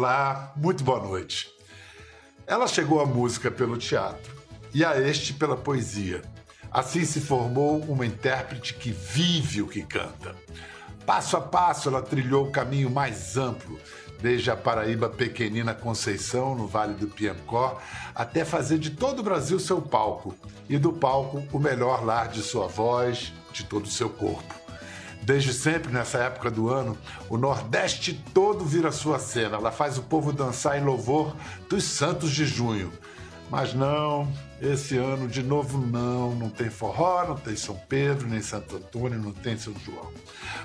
Olá, muito boa noite. Ela chegou à música pelo teatro e a este pela poesia. Assim se formou uma intérprete que vive o que canta. Passo a passo, ela trilhou o caminho mais amplo, desde a Paraíba pequenina Conceição, no Vale do Piancó, até fazer de todo o Brasil seu palco, e do palco o melhor lar de sua voz, de todo o seu corpo. Desde sempre, nessa época do ano, o Nordeste todo vira sua cena. Ela faz o povo dançar em louvor dos santos de junho. Mas não, esse ano de novo não, não tem forró, não tem São Pedro, nem Santo Antônio, não tem São João.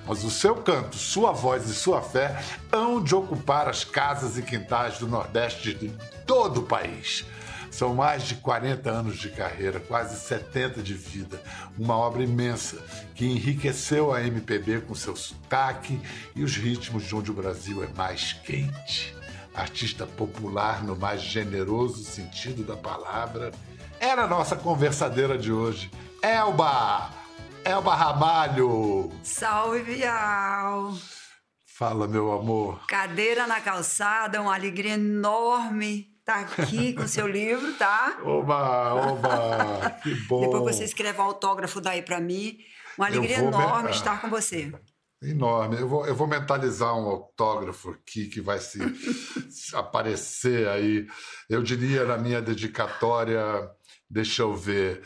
Mas o seu canto, sua voz e sua fé hão de ocupar as casas e quintais do Nordeste de todo o país. São mais de 40 anos de carreira, quase 70 de vida. Uma obra imensa que enriqueceu a MPB com seu sotaque e os ritmos de onde o Brasil é mais quente. Artista popular no mais generoso sentido da palavra, era a nossa conversadeira de hoje. Elba! Elba Ramalho! Salve, Vial! Fala, meu amor. Cadeira na calçada, uma alegria enorme tá aqui com seu livro, tá? Oba, oba, que bom. Depois você escreve o autógrafo daí para mim. Uma alegria enorme me... estar com você. Enorme. Eu vou, eu vou mentalizar um autógrafo aqui que vai se aparecer aí. Eu diria na minha dedicatória, deixa eu ver.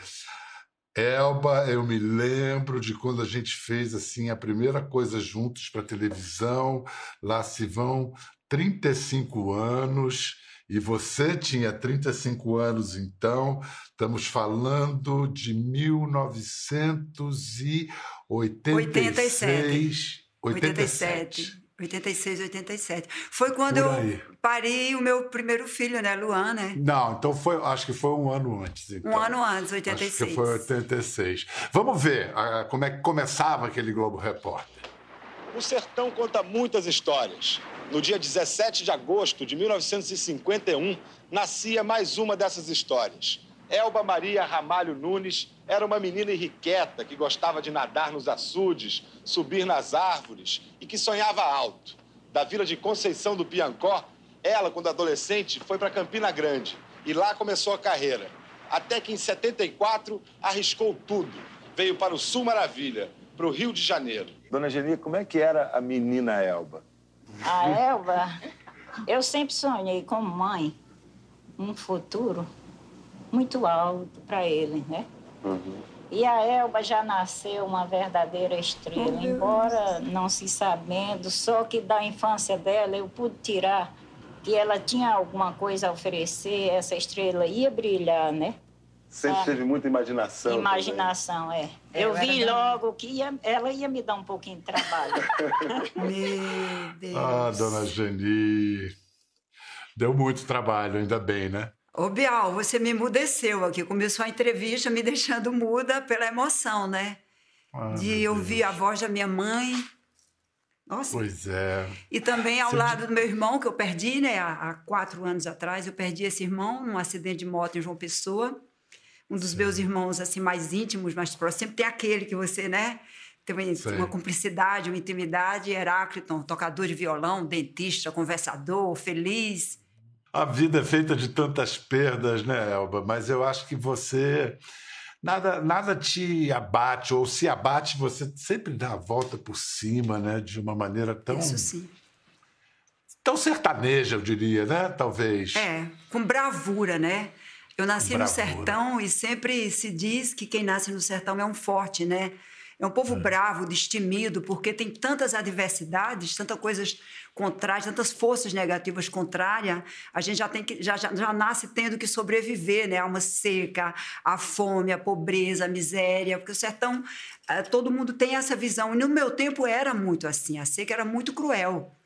Elba, eu me lembro de quando a gente fez assim a primeira coisa juntos para televisão. Lá se vão 35 anos. E você tinha 35 anos, então, estamos falando de 1986. 87. 87. 86, 87. Foi quando eu parei o meu primeiro filho, né, Luan, né? Não, então foi, acho que foi um ano antes. Então. Um ano antes, 86. Acho que foi 86. Vamos ver uh, como é que começava aquele Globo Repórter. O Sertão conta muitas histórias. No dia 17 de agosto de 1951, nascia mais uma dessas histórias. Elba Maria Ramalho Nunes era uma menina irrequieta que gostava de nadar nos açudes, subir nas árvores e que sonhava alto. Da vila de Conceição do Piancó, ela, quando adolescente, foi para Campina Grande e lá começou a carreira. Até que em 74 arriscou tudo. Veio para o Sul Maravilha, para o Rio de Janeiro. Dona Geni, como é que era a menina Elba? A Elba, eu sempre sonhei como mãe um futuro muito alto para ele, né? Uhum. E a Elba já nasceu uma verdadeira estrela, embora não se sabendo, só que da infância dela eu pude tirar que ela tinha alguma coisa a oferecer, essa estrela ia brilhar, né? Sempre teve muita imaginação. Imaginação, também. é. Eu, eu vi logo que ia, ela ia me dar um pouquinho de trabalho. Meu Deus. Ah, dona Geni. Deu muito trabalho, ainda bem, né? Ô, Bial, você me emudeceu aqui. Começou a entrevista me deixando muda pela emoção, né? Ah, de ouvir a voz da minha mãe. Nossa. Pois é. E também ao você lado do meu irmão, que eu perdi, né? Há, há quatro anos atrás, eu perdi esse irmão num acidente de moto em João Pessoa um dos Sim. meus irmãos assim mais íntimos, mais próximos, sempre tem aquele que você, né? Tem uma, uma cumplicidade, uma intimidade. Heráclito, tocador de violão, dentista, conversador, feliz. A vida é feita de tantas perdas, né, Elba? Mas eu acho que você nada nada te abate ou se abate você sempre dá a volta por cima, né? De uma maneira tão Isso sim. tão sertaneja, eu diria, né? Talvez. É, com bravura, né? Eu nasci no sertão e sempre se diz que quem nasce no sertão é um forte, né? É um povo é. bravo, destemido, porque tem tantas adversidades, tantas coisas contrárias, tantas forças negativas contrárias. A gente já tem que já, já, já nasce tendo que sobreviver, né? A alma seca, a fome, a pobreza, a miséria, porque o sertão eh, todo mundo tem essa visão. E no meu tempo era muito assim, a seca era muito cruel.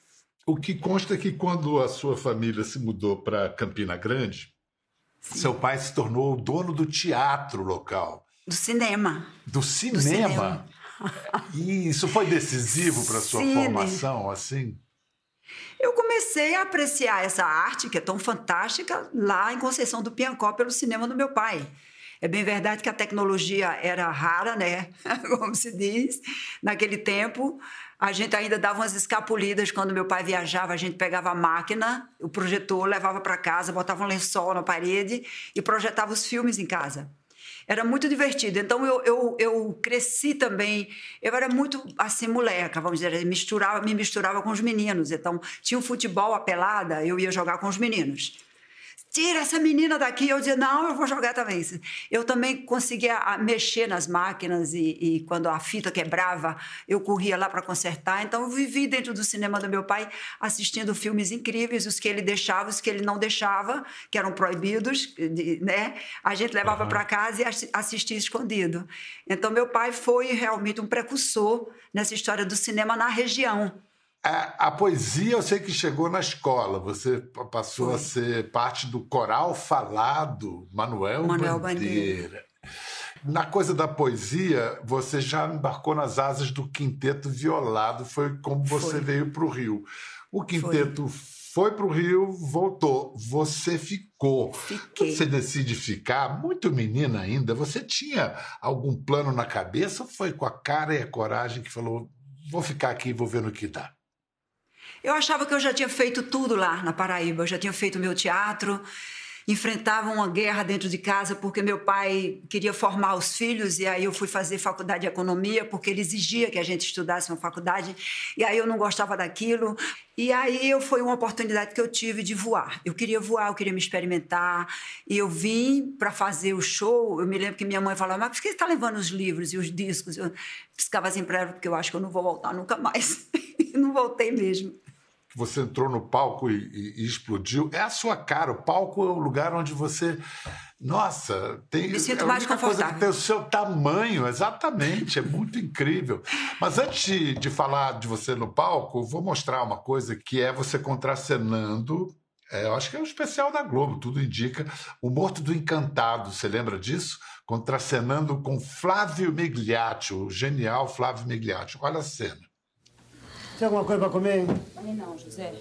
O que consta é que quando a sua família se mudou para Campina Grande, Sim. Seu pai se tornou o dono do teatro local. Do cinema. Do cinema? Do cinema. E isso foi decisivo para sua Cine. formação, assim? Eu comecei a apreciar essa arte, que é tão fantástica, lá em Conceição do Piancó, pelo cinema do meu pai. É bem verdade que a tecnologia era rara, né? Como se diz, naquele tempo. A gente ainda dava umas escapulidas quando meu pai viajava. A gente pegava a máquina, o projetor, levava para casa, botava um lençol na parede e projetava os filmes em casa. Era muito divertido. Então eu, eu, eu cresci também. Eu era muito assim, moleca, vamos dizer, misturava, me misturava com os meninos. Então tinha um futebol, a pelada, eu ia jogar com os meninos tira essa menina daqui. Eu dizia, não, eu vou jogar também. Eu também conseguia ah, mexer nas máquinas e, e quando a fita quebrava, eu corria lá para consertar. Então, eu vivi dentro do cinema do meu pai assistindo filmes incríveis, os que ele deixava, os que ele não deixava, que eram proibidos, né? A gente levava uhum. para casa e assistia escondido. Então, meu pai foi realmente um precursor nessa história do cinema na região. A, a, poesia eu sei que chegou na escola. Você passou Foi. a ser parte do coral falado Manuel, Manuel Bandeira. Bandeira. Na coisa da poesia, você já embarcou nas asas do quinteto violado. Foi como você Foi. veio para o Rio. O quinteto foi, para o Rio, voltou. Você ficou. Fiquei. Você decide ficar, muito menina ainda. Você tinha algum plano na cabeça ou foi com a cara e a coragem que falou: vou ficar aqui e vou ver no que dá? Eu achava que eu já tinha feito tudo lá na Paraíba. Eu já tinha feito meu teatro, enfrentava uma guerra dentro de casa porque meu pai queria formar os filhos e aí eu fui fazer faculdade de economia porque ele exigia que a gente estudasse uma faculdade e aí eu não gostava daquilo e aí eu foi uma oportunidade que eu tive de voar. Eu queria voar, eu queria me experimentar e eu vim para fazer o show. Eu me lembro que minha mãe falava: "Mas por que você está levando os livros e os discos?" Eu ficava assim para ela porque eu acho que eu não vou voltar nunca mais. e não voltei mesmo que você entrou no palco e, e, e, explodiu, é a sua cara. O palco é um lugar onde você. Nossa, tem. Me sinto é mais confortável. Coisa que tem o seu tamanho, exatamente. É muito incrível. Mas antes de, de falar de você no palco, vou mostrar uma coisa que é você contracenando. É, eu acho que é um especial da Globo, tudo indica. O Morto do Encantado, você lembra disso? Contracenando com Flávio Migliaccio, o genial Flávio Migliaccio. Olha a cena. Tem alguma coisa para comer? Não, José.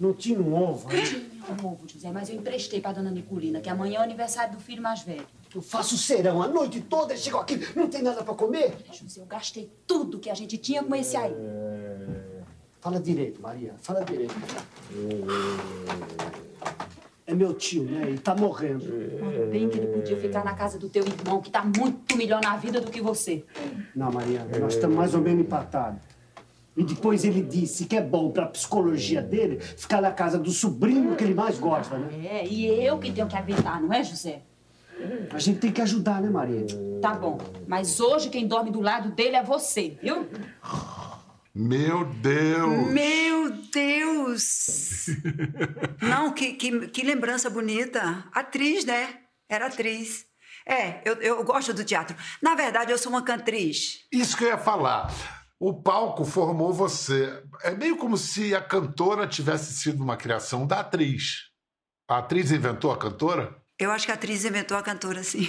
Não tinha um ovo? Não tinha um ovo, José, mas eu emprestei para dona Nicolina, que amanhã é o aniversário do filho mais velho. Eu faço serão a noite toda chego aqui, não tem nada para comer? José, eu gastei tudo que a gente tinha com esse aí. Fala direito, Maria, fala direito. É meu tio, né? Ele tá morrendo. Olha bem que ele podia ficar na casa do teu irmão, que tá muito melhor na vida do que você. Não, Maria, nós estamos mais ou menos empatados. E depois ele disse que é bom pra psicologia dele ficar na casa do sobrinho que ele mais gosta, né? É, e eu que tenho que aguentar, não é, José? A gente tem que ajudar, né, Maria? Tá bom, mas hoje quem dorme do lado dele é você, viu? Meu Deus! Meu Deus! Não, que, que, que lembrança bonita. Atriz, né? Era atriz. É, eu, eu gosto do teatro. Na verdade, eu sou uma cantriz. Isso que eu ia falar. O palco formou você. É meio como se a cantora tivesse sido uma criação da atriz. A atriz inventou a cantora? Eu acho que a atriz inventou a cantora, sim.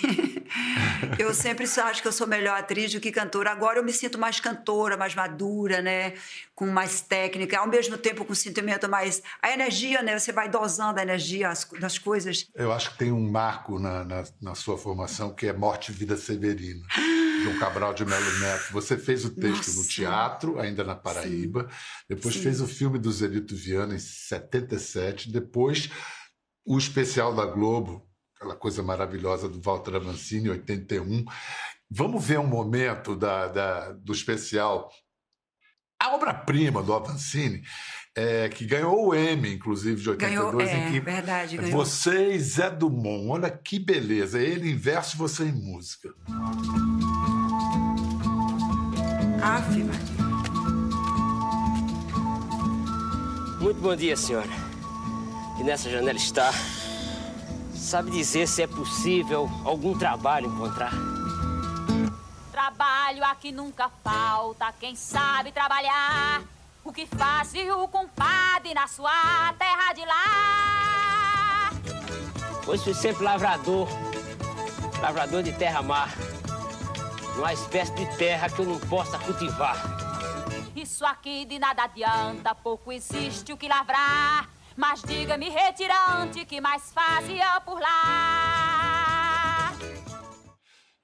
eu sempre acho que eu sou melhor atriz do que cantora. Agora eu me sinto mais cantora, mais madura, né? Com mais técnica, ao mesmo tempo com sentimento mais. A energia, né? Você vai dosando a energia das coisas. Eu acho que tem um marco na, na, na sua formação que é Morte e Vida Severina. João Cabral de Melo Neto. Você fez o texto Nossa. no teatro, ainda na Paraíba. Sim. Depois Sim. fez o filme do Zelito Viana em 77. Depois o especial da Globo, aquela coisa maravilhosa do Walter Avancini, 81. Vamos ver um momento da, da do especial. A obra-prima do Avancini, é, que ganhou o M, inclusive, de 82, ganhou, é, em que verdade, ganhou. você e Zé Dumont, olha que beleza, ele em verso, você em música. Ave Muito bom dia, senhora. E nessa janela está Sabe dizer se é possível algum trabalho encontrar? Trabalho aqui nunca falta, quem sabe trabalhar. O que faz o compadre na sua terra de lá? Pois fui sempre lavrador, lavrador de terra-mar. Não há espécie de terra que eu não possa cultivar. Isso aqui de nada adianta, pouco existe o que lavrar. Mas diga-me, retirante, que mais fazia por lá?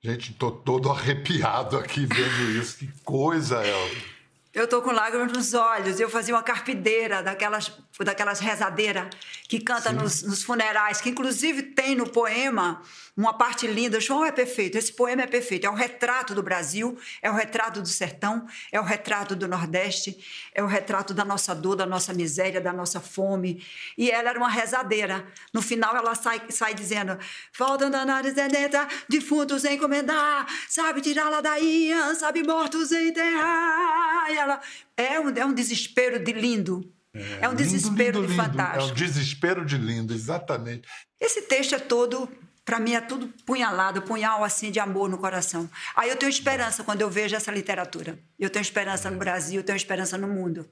Gente, tô todo arrepiado aqui vendo isso. Que coisa, Elba. Eu tô com lágrimas nos olhos. Eu fazia uma carpideira daquelas, daquelas rezadeiras que canta nos, nos, funerais, que inclusive tem no poema uma parte linda. João é perfeito, esse poema é perfeito. É o retrato do Brasil, é o retrato do sertão, é o retrato do Nordeste, é o retrato da nossa dor, da nossa miséria, da nossa fome. E ela era uma rezadeira. No final ela sai, sai dizendo: Faltam danares dentro, defuntos encomendar, sabe tirar lá daí, sabe mortos enterrar. E ela é um, é um desespero de lindo. É, é um lindo, desespero lindo, de fantástico. É um desespero de lindo, exatamente. Esse texto é todo para mim é tudo punhalado, punhal assim de amor no coração. Aí eu tenho esperança quando eu vejo essa literatura. Eu tenho esperança no Brasil, eu tenho esperança no mundo.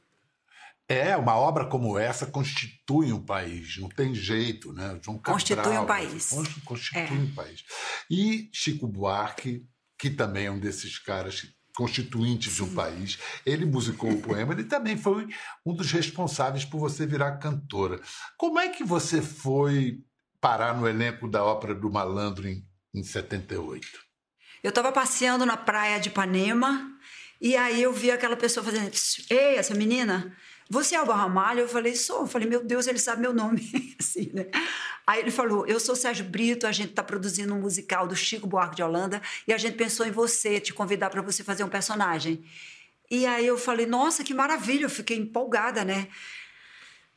É, uma obra como essa constitui um país, não tem jeito, né? João Cabral, constitui um país. Constitui é. um país. E Chico Buarque, que também é um desses caras constituintes de um país, ele musicou o poema, ele também foi um dos responsáveis por você virar cantora. Como é que você foi parar no elenco da ópera do Malandro em, em 78? Eu estava passeando na praia de Ipanema e aí eu vi aquela pessoa fazendo: Ei, essa menina, você é o Ramalho? Eu falei: Sou. Eu falei: Meu Deus, ele sabe meu nome. assim, né? Aí ele falou: Eu sou Sérgio Brito, a gente está produzindo um musical do Chico Buarque de Holanda e a gente pensou em você, te convidar para você fazer um personagem. E aí eu falei: Nossa, que maravilha! Eu fiquei empolgada, né?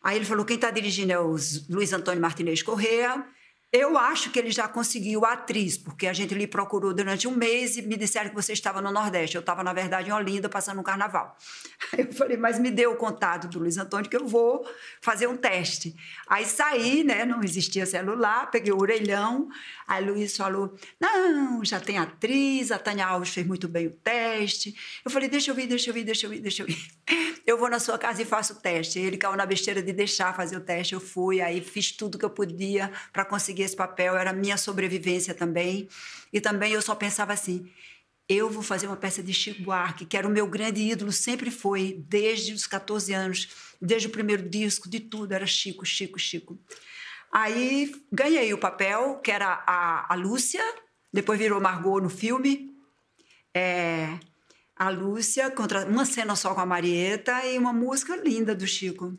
Aí ele falou: quem está dirigindo é o Luiz Antônio Martinez Correa. Eu acho que ele já conseguiu a atriz, porque a gente lhe procurou durante um mês e me disseram que você estava no Nordeste. Eu estava, na verdade, em Olinda, passando um carnaval. Eu falei, mas me dê o contato do Luiz Antônio que eu vou fazer um teste. Aí saí, né? Não existia celular, peguei o orelhão. Aí Luiz falou: não, já tem atriz, a Tânia Alves fez muito bem o teste. Eu falei, deixa eu vir, deixa eu vir, deixa eu vir, deixa eu vir. Eu vou na sua casa e faço o teste. Ele caiu na besteira de deixar fazer o teste. Eu fui, aí fiz tudo que eu podia para conseguir esse papel. Era minha sobrevivência também. E também eu só pensava assim: eu vou fazer uma peça de Chico Buarque, que era o meu grande ídolo, sempre foi, desde os 14 anos, desde o primeiro disco, de tudo, era Chico, Chico, Chico. Aí ganhei o papel, que era a, a Lúcia, depois virou Margot no filme. É, a Lúcia, contra uma cena só com a Marieta e uma música linda do Chico.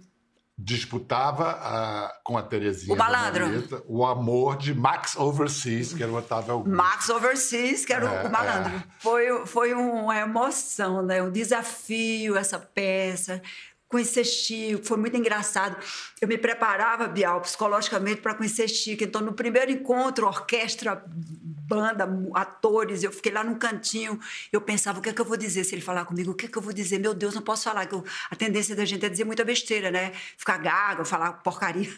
Disputava a, com a Terezinha. O malandro. Marieta, o amor de Max Overseas, que era o Otávio Augusto. Max Overseas, que era é, o malandro. É. Foi, foi uma emoção, né? um desafio essa peça conhecer Chico, foi muito engraçado. Eu me preparava, Bial, psicologicamente para conhecer Chico. Então, no primeiro encontro, orquestra, banda, atores, eu fiquei lá num cantinho, eu pensava, o que é que eu vou dizer se ele falar comigo? O que é que eu vou dizer? Meu Deus, não posso falar, que eu, a tendência da gente é dizer muita besteira, né? Ficar gaga, falar porcaria.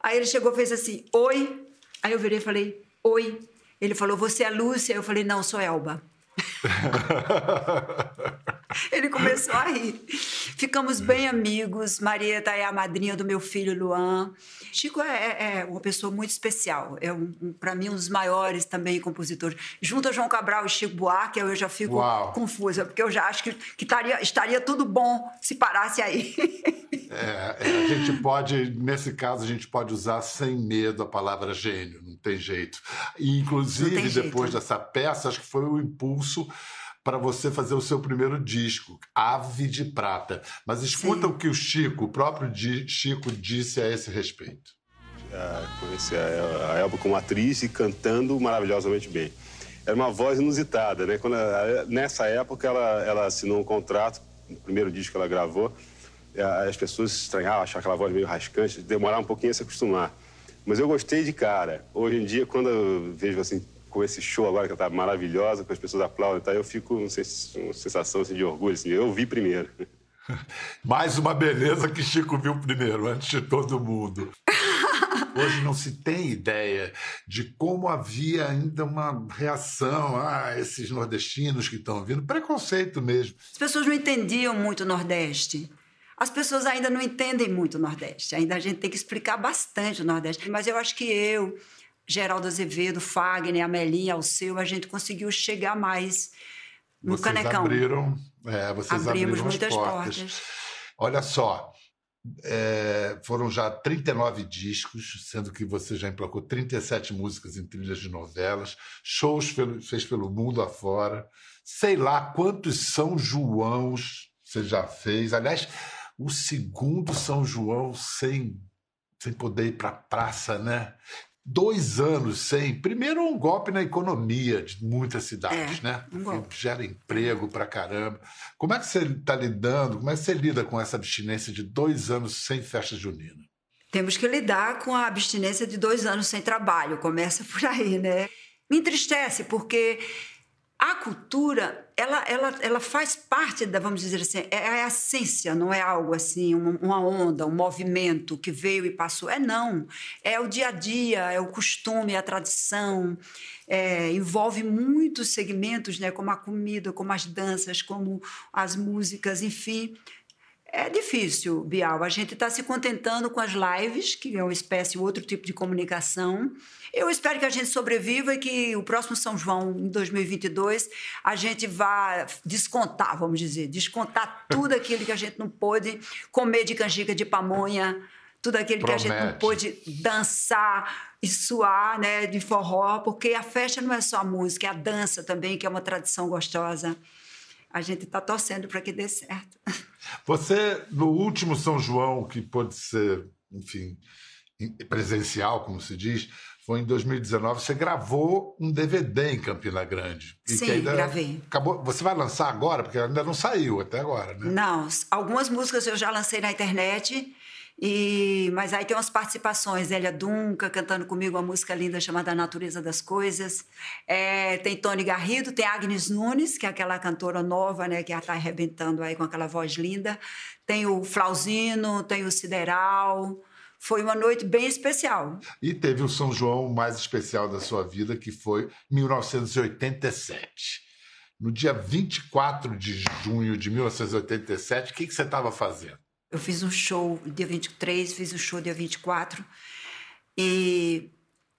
Aí ele chegou fez assim, oi. Aí eu virei e falei, oi. Ele falou, você é Lúcia? Eu falei, não, sou Elba. Ele começou a rir. Ficamos bem amigos. Marieta é a madrinha do meu filho Luan. Chico é, é, é uma pessoa muito especial. É um, um para mim um dos maiores também compositores. Junto a João Cabral e Chico Buarque, eu já fico Uau. confusa, porque eu já acho que, que estaria, estaria tudo bom se parasse aí. É, é, a gente pode, nesse caso, a gente pode usar sem medo a palavra gênio, não tem jeito. E, inclusive, depois dessa peça, acho que foi o impulso para você fazer o seu primeiro disco, Ave de Prata. Mas escuta Sim. o que o Chico, o próprio Chico, disse a esse respeito. Já conheci a Elba como atriz e cantando maravilhosamente bem. Era uma voz inusitada, né? Quando ela, nessa época ela, ela assinou um contrato, o primeiro disco que ela gravou, as pessoas estranhavam, achavam aquela voz meio rascante, demorar um pouquinho a se acostumar. Mas eu gostei de cara. Hoje em dia, quando eu vejo assim, com esse show agora que está maravilhosa, com as pessoas aplaudem, tá? eu fico com uma sensação assim, de orgulho. Assim, eu vi primeiro. Mais uma beleza que Chico viu primeiro, antes de todo mundo. Hoje não se tem ideia de como havia ainda uma reação a esses nordestinos que estão vindo, preconceito mesmo. As pessoas não entendiam muito o Nordeste. As pessoas ainda não entendem muito o Nordeste. Ainda a gente tem que explicar bastante o Nordeste. Mas eu acho que eu, Geraldo Azevedo, Fagner, Amelinha, Alceu, a gente conseguiu chegar mais no vocês Canecão. Abriram, é, vocês Abrimos abriram muitas portas. portas. Olha só, É, foram já 39 discos, sendo que você já emplacou 37 músicas em trilhas de novelas, shows fez pelo mundo afora. Sei lá quantos São Joãos você já fez. Aliás, o segundo São João sem, sem poder ir para a praça, né? Dois anos sem. Primeiro, um golpe na economia de muitas cidades, É, né? um gera emprego pra caramba. Como é que você está lidando? Como é que você lida com essa abstinência de dois anos sem festa junina? Temos que lidar com a abstinência de dois anos sem trabalho. Começa por aí, né? Me entristece, porque a cultura, ela, ela, ela faz parte da, vamos dizer assim, é a essência, não é algo assim, uma, uma onda, um movimento que veio e passou. É não. É o dia a dia, é o costume, é a tradição. É, envolve muitos segmentos, né? Como a comida, como as danças, como as músicas, enfim. É difícil, Bial. A gente está se contentando com as lives, que é uma espécie, outro tipo de comunicação. Eu espero que a gente sobreviva e que o próximo São João, em 2022, a gente vá descontar, vamos dizer, descontar tudo aquilo que a gente não pôde comer de canjica de pamonha, tudo aquilo que a gente não Promete. pôde dançar e suar, né, de forró, porque a festa não é só a música, é a dança também, que é uma tradição gostosa. A gente está torcendo para que dê certo. Você, no último São João, que pôde ser, enfim, presencial, como se diz, foi em 2019, você gravou um DVD em Campina Grande. E que Sim, gravei. Acabou, você vai lançar agora? Porque ainda não saiu até agora, né? Não, algumas músicas eu já lancei na internet, e mas aí tem umas participações. Elia Dunca cantando comigo uma música linda chamada Natureza das Coisas. É, tem Tony Garrido, tem Agnes Nunes, que é aquela cantora nova, né, que está arrebentando aí com aquela voz linda. Tem o Flauzino, tem o Sideral. Foi uma noite bem especial. E teve o São João mais especial da sua vida, que foi 1987. No dia 24 de junho de 1987, o que, que você estava fazendo? Eu fiz um show dia 23, fiz um show dia 24, e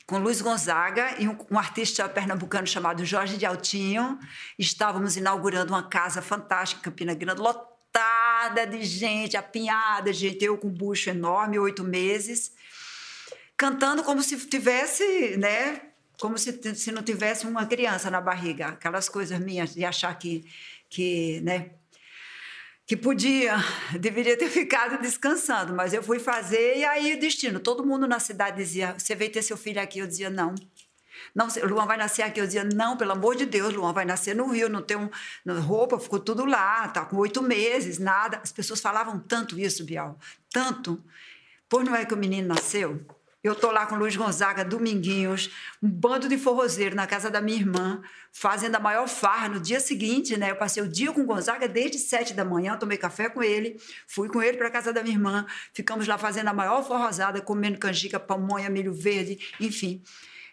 com Luiz Gonzaga e um, um artista pernambucano chamado Jorge de Altinho. Estávamos inaugurando uma casa fantástica em Campina Grande, lotada de gente, apinhada gente, eu com um bucho enorme, oito meses, cantando como se tivesse, né? Como se, se não tivesse uma criança na barriga. Aquelas coisas minhas de achar que, que né? Que podia, deveria ter ficado descansando, mas eu fui fazer e aí destino. Todo mundo na cidade dizia: Você veio ter seu filho aqui? Eu dizia: Não. Não, Luan vai nascer aqui. Eu dizia: Não, pelo amor de Deus, Luan vai nascer no Rio, não tem roupa, ficou tudo lá, tá com oito meses, nada. As pessoas falavam tanto isso, Bial, tanto. Pois não é que o menino nasceu? Eu tô lá com Luiz Gonzaga, Dominguinhos, um bando de forrozeiro na casa da minha irmã, fazendo a maior farra. No dia seguinte, né? Eu passei o dia com o Gonzaga desde sete da manhã, tomei café com ele, fui com ele para casa da minha irmã, ficamos lá fazendo a maior forrosada, comendo canjica, pamonha, milho verde, enfim.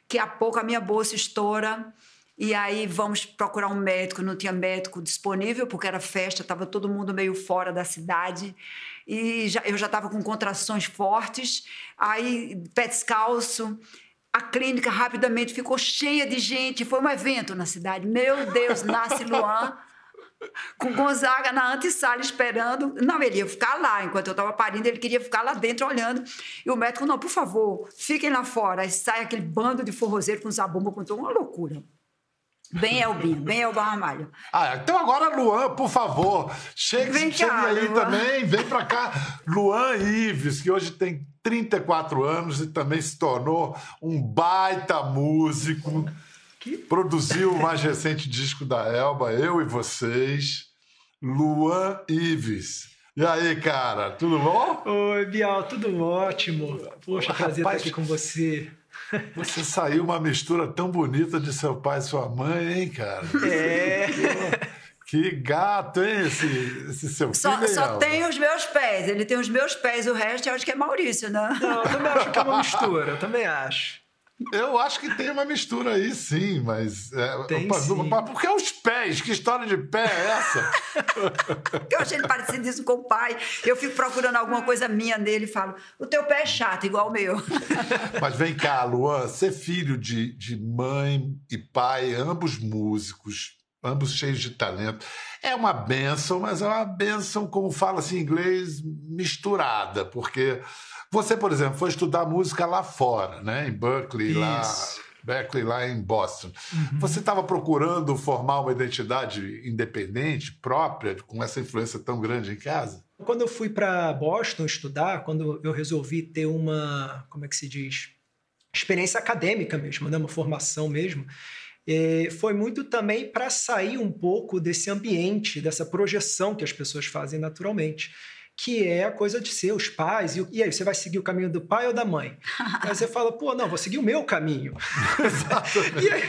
Que a pouco a minha bolsa estoura. E aí vamos procurar um médico, não tinha médico disponível, porque era festa, estava todo mundo meio fora da cidade. E já- eu já estava com contrações fortes, aí pé descalço. A clínica rapidamente ficou cheia de gente, foi um evento na cidade. Meu Deus, nasce Luan com Gonzaga na antessala esperando. Não, ele ia ficar lá enquanto eu estava parindo, ele queria ficar lá dentro olhando. E o médico, não, por favor, fiquem lá fora. Aí sai aquele bando de forrozeiro com zabumba, com uma loucura. Bem Elbinho, bem Elba Ramalho. Ah, então agora, Luan, por favor, chegue, Vem chegue cá, aí Luan. também, vem pra cá. Luan Ives, que hoje tem 34 anos e também se tornou um baita músico. Produziu o mais recente disco da Elba, Eu e Vocês. Luan Ives. E aí, cara, tudo bom? Oi, Bial, tudo ótimo. Poxa, prazer Rapaz, estar aqui com você. Você saiu uma mistura tão bonita de seu pai e sua mãe, hein, cara? É. Que gato, hein, esse, esse seu filho, Só, só tem os meus pés, ele tem os meus pés, o resto eu acho que é Maurício, né? Não, eu também acho que é uma mistura, eu também acho. Eu acho que tem uma mistura aí, sim, mas. É, Tem opa, sim. Mas por que os pés? Que história de pé é essa? Porque eu achei ele parecido isso com o pai. Eu fico procurando alguma coisa minha nele e falo: o teu pé é chato, igual o meu. mas vem cá, Luan, ser filho de, de mãe e pai, ambos músicos, ambos cheios de talento. É uma benção, mas é uma benção, como fala-se em inglês, misturada, porque você, por exemplo, foi estudar música lá fora, né? em Berkeley, lá, Isso. Berkeley, lá em Boston. Você estava procurando formar uma identidade independente, própria, com essa influência tão grande em casa? Quando eu fui para Boston estudar, quando eu resolvi ter uma, como é que se diz, experiência acadêmica mesmo, né? uma formação mesmo, eh, foi muito também para sair um pouco desse ambiente, dessa projeção que as pessoas fazem naturalmente, que é a coisa de ser os pais. E, e aí, você vai seguir o caminho do pai ou da mãe? aí você fala, pô, não, vou seguir o meu caminho. e, aí,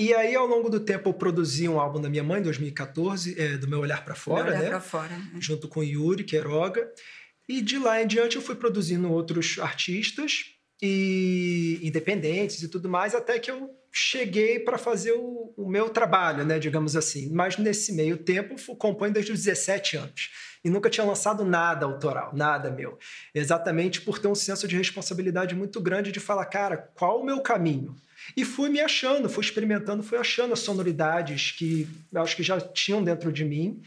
e aí, ao longo do tempo, eu produzi um álbum da minha mãe, em 2014, eh, do Meu Olhar para Fora, Olhar né? pra fora. né? junto com Yuri Queiroga. E de lá em diante eu fui produzindo outros artistas e independentes e tudo mais, até que eu cheguei para fazer o, o meu trabalho, né, digamos assim. Mas nesse meio tempo componho desde os 17 anos e nunca tinha lançado nada autoral, nada meu. Exatamente por ter um senso de responsabilidade muito grande de falar, cara, qual o meu caminho? E fui me achando, fui experimentando, fui achando as sonoridades que eu acho que já tinham dentro de mim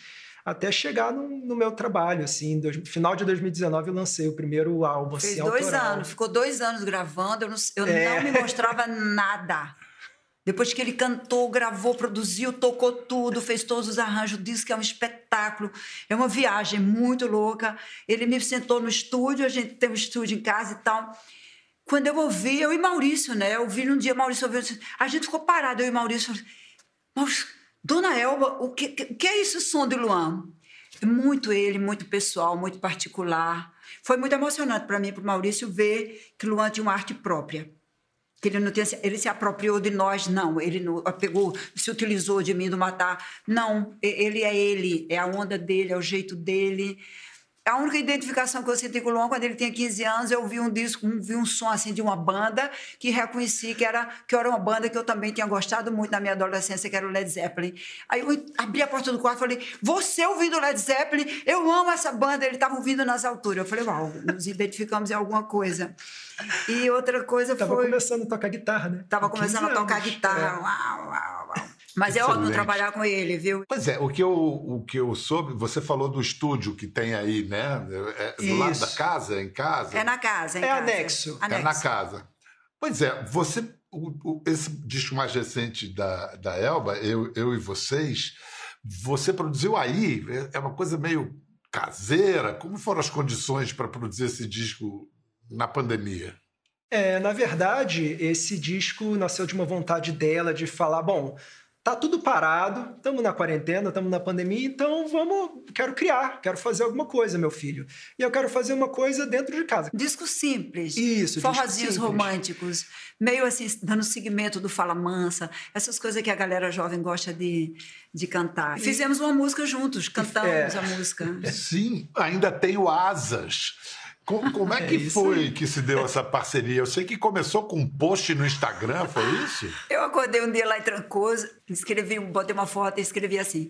até chegar no, no meu trabalho, assim, no final de 2019 eu lancei o primeiro álbum, Fez assim, dois autoral. anos, ficou dois anos gravando, eu não, eu É. não me mostrava nada. Depois que ele cantou, gravou, produziu, tocou tudo, fez todos os arranjos, disse que é um espetáculo, é uma viagem muito louca. Ele me sentou no estúdio, a gente tem um estúdio em casa e tal. Quando eu ouvi, eu e Maurício, né? Eu ouvi num dia, Maurício ouviu, a gente ficou parado, eu e Maurício. Mas, Dona Elba, o que, que, que é esse som de Luan? É Muito ele, muito pessoal, muito particular. Foi muito emocionante para mim, para o Maurício, ver que Luan tinha uma arte própria. Que ele não tinha, ele se apropriou de nós, não. Ele não pegou, se utilizou de mim, do matar. Não, ele é ele, é a onda dele, é o jeito dele. A única identificação que eu senti com o Luan, quando ele tinha 15 anos, eu vi um disco, um- vi um som assim de uma banda que reconheci que era, que era uma banda que eu também tinha gostado muito na minha adolescência, que era o Led Zeppelin. Aí eu abri a porta do quarto e falei: Você ouvindo o Led Zeppelin? Eu amo essa banda. Ele estava ouvindo nas alturas. Eu falei: Uau, nos identificamos em alguma coisa. E outra coisa Tava foi. começando a tocar guitarra, né? Tava Com começando a 15 tocar anos. guitarra. É. Uau, uau, uau. Mas é ótimo Excelente. trabalhar com ele, viu? Pois é, o que, eu, o que eu soube, você falou do estúdio que tem aí, né? É do lado Isso. da casa, em casa? É na casa, em É casa. anexo. É na casa. Pois é, você. o- o- esse disco mais recente da, da Elba, eu, eu e vocês, você produziu aí, é- é uma coisa meio caseira. Como foram as condições para produzir esse disco na pandemia? É, na verdade, esse disco nasceu de uma vontade dela de falar, bom, tá tudo parado, estamos na quarentena, estamos na pandemia, então vamos, quero criar, quero fazer alguma coisa, meu filho. E eu quero fazer uma coisa dentro de casa. Disco simples. Isso, Forrozinhos simples. românticos, meio assim, dando segmento do Fala Mansa, essas coisas que a galera jovem gosta de, de cantar. Fizemos uma música juntos, cantamos É. a música. Sim, ainda tenho asas. Co- Como é que isso foi que se deu essa parceria? Eu sei que começou com um post no Instagram, foi isso? Eu acordei um dia lá em Trancoso, escrevi, botei uma foto e escrevi assim: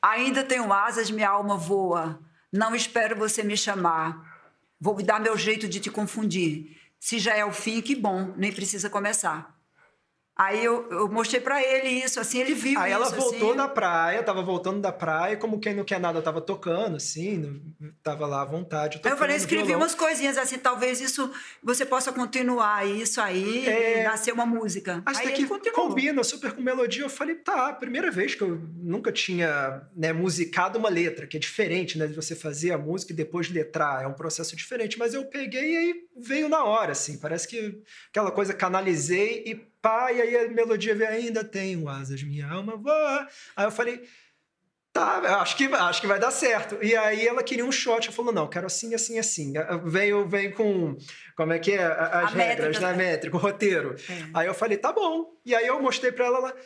Ainda tenho asas, minha alma voa. Não espero você me chamar. Vou dar meu jeito de te confundir. Se já é o fim, que bom, nem precisa começar. Aí eu, eu mostrei pra ele isso, assim, ele viu Aí isso. ela voltou assim. da praia, tava voltando da praia, como quem não quer nada, tava tocando, assim, tava lá à vontade. Aí Tocando eu falei, escrevi violão. umas coisinhas assim, talvez isso você possa continuar isso aí É. nascer uma música. Isso aí ele continuou. combina super com melodia. Eu falei, tá, primeira vez que eu nunca tinha né, musicado uma letra, que é diferente, né? De você fazer a música e depois letrar. É um processo diferente. Mas eu peguei e aí veio na hora, assim. Parece que aquela coisa canalizei e pá, e aí a melodia veio, ainda tenho asas, minha alma voa. Aí eu falei, tá, eu acho que, acho que vai dar certo. E aí ela queria um shot, eu falou, não, quero assim, assim, assim. Veio, veio com, como é que é, as A regras, métrica. né, métrica, o roteiro. É. Aí eu falei, tá bom. E aí eu mostrei pra ela, ela,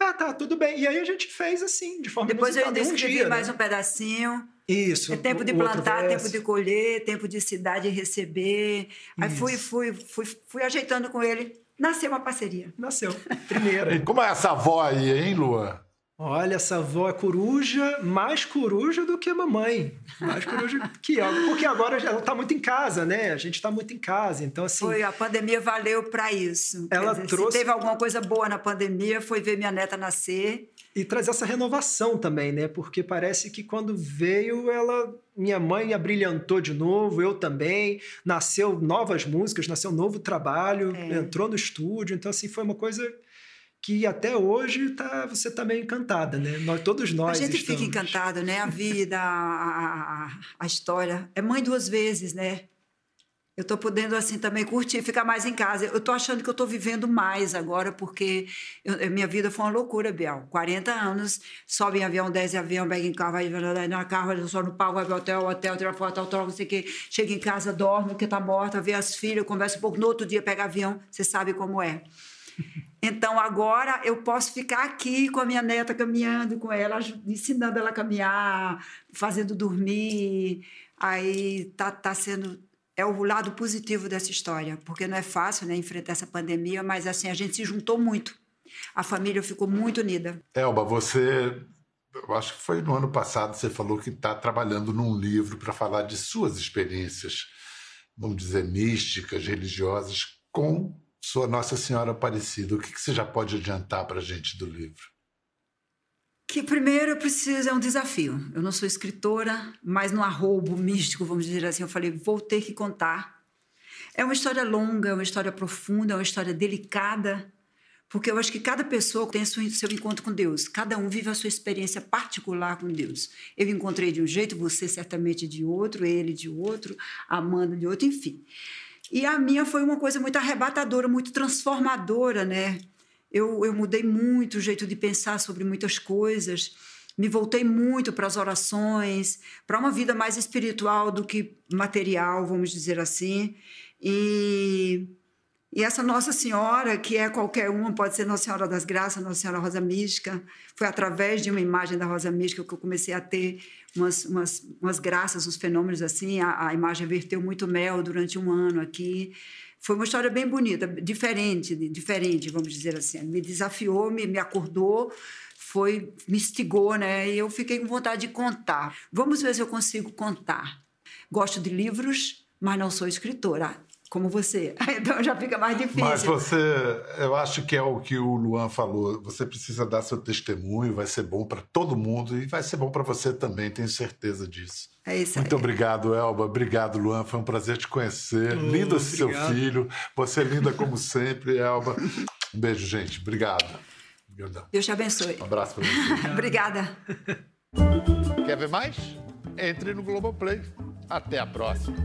ah, tá, tudo bem. E aí a gente fez assim, de forma Depois eu inusitada, ainda em um escrevi dia, mais né? um pedacinho. Isso. É tempo de plantar, tempo de colher, tempo de cidade receber. Aí fui, fui, fui, fui ajeitando com ele. Nasceu uma parceria. Nasceu. Primeira. E como é essa avó aí, hein, Luan? Olha, essa avó é coruja, mais coruja do que a mamãe. Mais coruja que ela. Porque agora ela tá muito em casa, né? A gente tá muito em casa. Então, assim. Foi, a pandemia valeu para isso. Ela dizer, trouxe- Se teve alguma coisa boa na pandemia, foi ver minha neta nascer. E trazer essa renovação também, né? Porque parece que quando veio, ela, minha mãe abrilhantou de novo, eu também, nasceu novas músicas, nasceu um novo trabalho, é. entrou no estúdio, então assim foi uma coisa que até hoje tá, você está meio encantada, né? Nós, todos nós A gente estamos. fica encantado, né? A vida, a, a, a história. É mãe duas vezes, né? Eu estou podendo, assim, também curtir, ficar mais em casa. Eu estou achando que eu estou vivendo mais agora, porque eu, minha vida foi uma loucura, Biel. 40 anos, sobe em avião, desce em avião, pega em carro, vai na carro, só no pau, vai pro hotel, hotel, tira foto, autógrafo, não sei o quê. Chega em casa, dorme, porque está morta, vê as filhas, conversa um pouco. No outro dia, pega avião, você sabe como é. Então, agora eu posso ficar aqui com a minha neta, caminhando com ela, ensinando ela a caminhar, fazendo dormir. Aí tá, tá sendo é o lado positivo dessa história, porque não é fácil né, enfrentar essa pandemia, mas assim, a gente se juntou muito. A família ficou muito unida. Elba, você, eu acho que foi no ano passado, você falou que está trabalhando num livro para falar de suas experiências, vamos dizer, místicas, religiosas, com sua Nossa Senhora Aparecida. O que, que você já pode adiantar para a gente do livro? Que primeiro eu preciso, é um desafio. Eu não sou escritora, mas no arrobo místico, vamos dizer assim, eu falei, vou ter que contar. É uma história longa, é uma história profunda, é uma história delicada, porque eu acho que cada pessoa tem seu, seu encontro com Deus. Cada um vive a sua experiência particular com Deus. Eu encontrei de um jeito, você certamente de outro, ele de outro, Amanda de outro, enfim. E a minha foi uma coisa muito arrebatadora, muito transformadora, né? Eu, eu mudei muito o jeito de pensar sobre muitas coisas. Me voltei muito para as orações, para uma vida mais espiritual do que material, vamos dizer assim. E, e essa Nossa Senhora, que é qualquer uma, pode ser Nossa Senhora das Graças, Nossa Senhora Rosa Mística, foi através de uma imagem da Rosa Mística que eu comecei a ter umas, umas, umas graças, uns fenômenos assim. A, a imagem verteu muito mel durante um ano aqui. Foi uma história bem bonita, diferente, diferente, vamos dizer assim. Me desafiou, me, me acordou, foi, me instigou, né? E eu fiquei com vontade de contar. Vamos ver se eu consigo contar. Gosto de livros, mas não sou escritora como você. Então já fica mais difícil. Mas você, eu acho que é o que o Luan falou. Você precisa dar seu testemunho, vai ser bom para todo mundo e vai ser bom para você também, tenho certeza disso. É isso Muito obrigado, Elba. Obrigado, Luan. Foi um prazer te conhecer. Oh, Lindo esse seu filho. Você é linda como sempre, Elba. Um beijo, gente. Obrigado. Deus te abençoe. Um abraço para você. Obrigada. Quer ver mais? Entre no Globoplay. Até a próxima.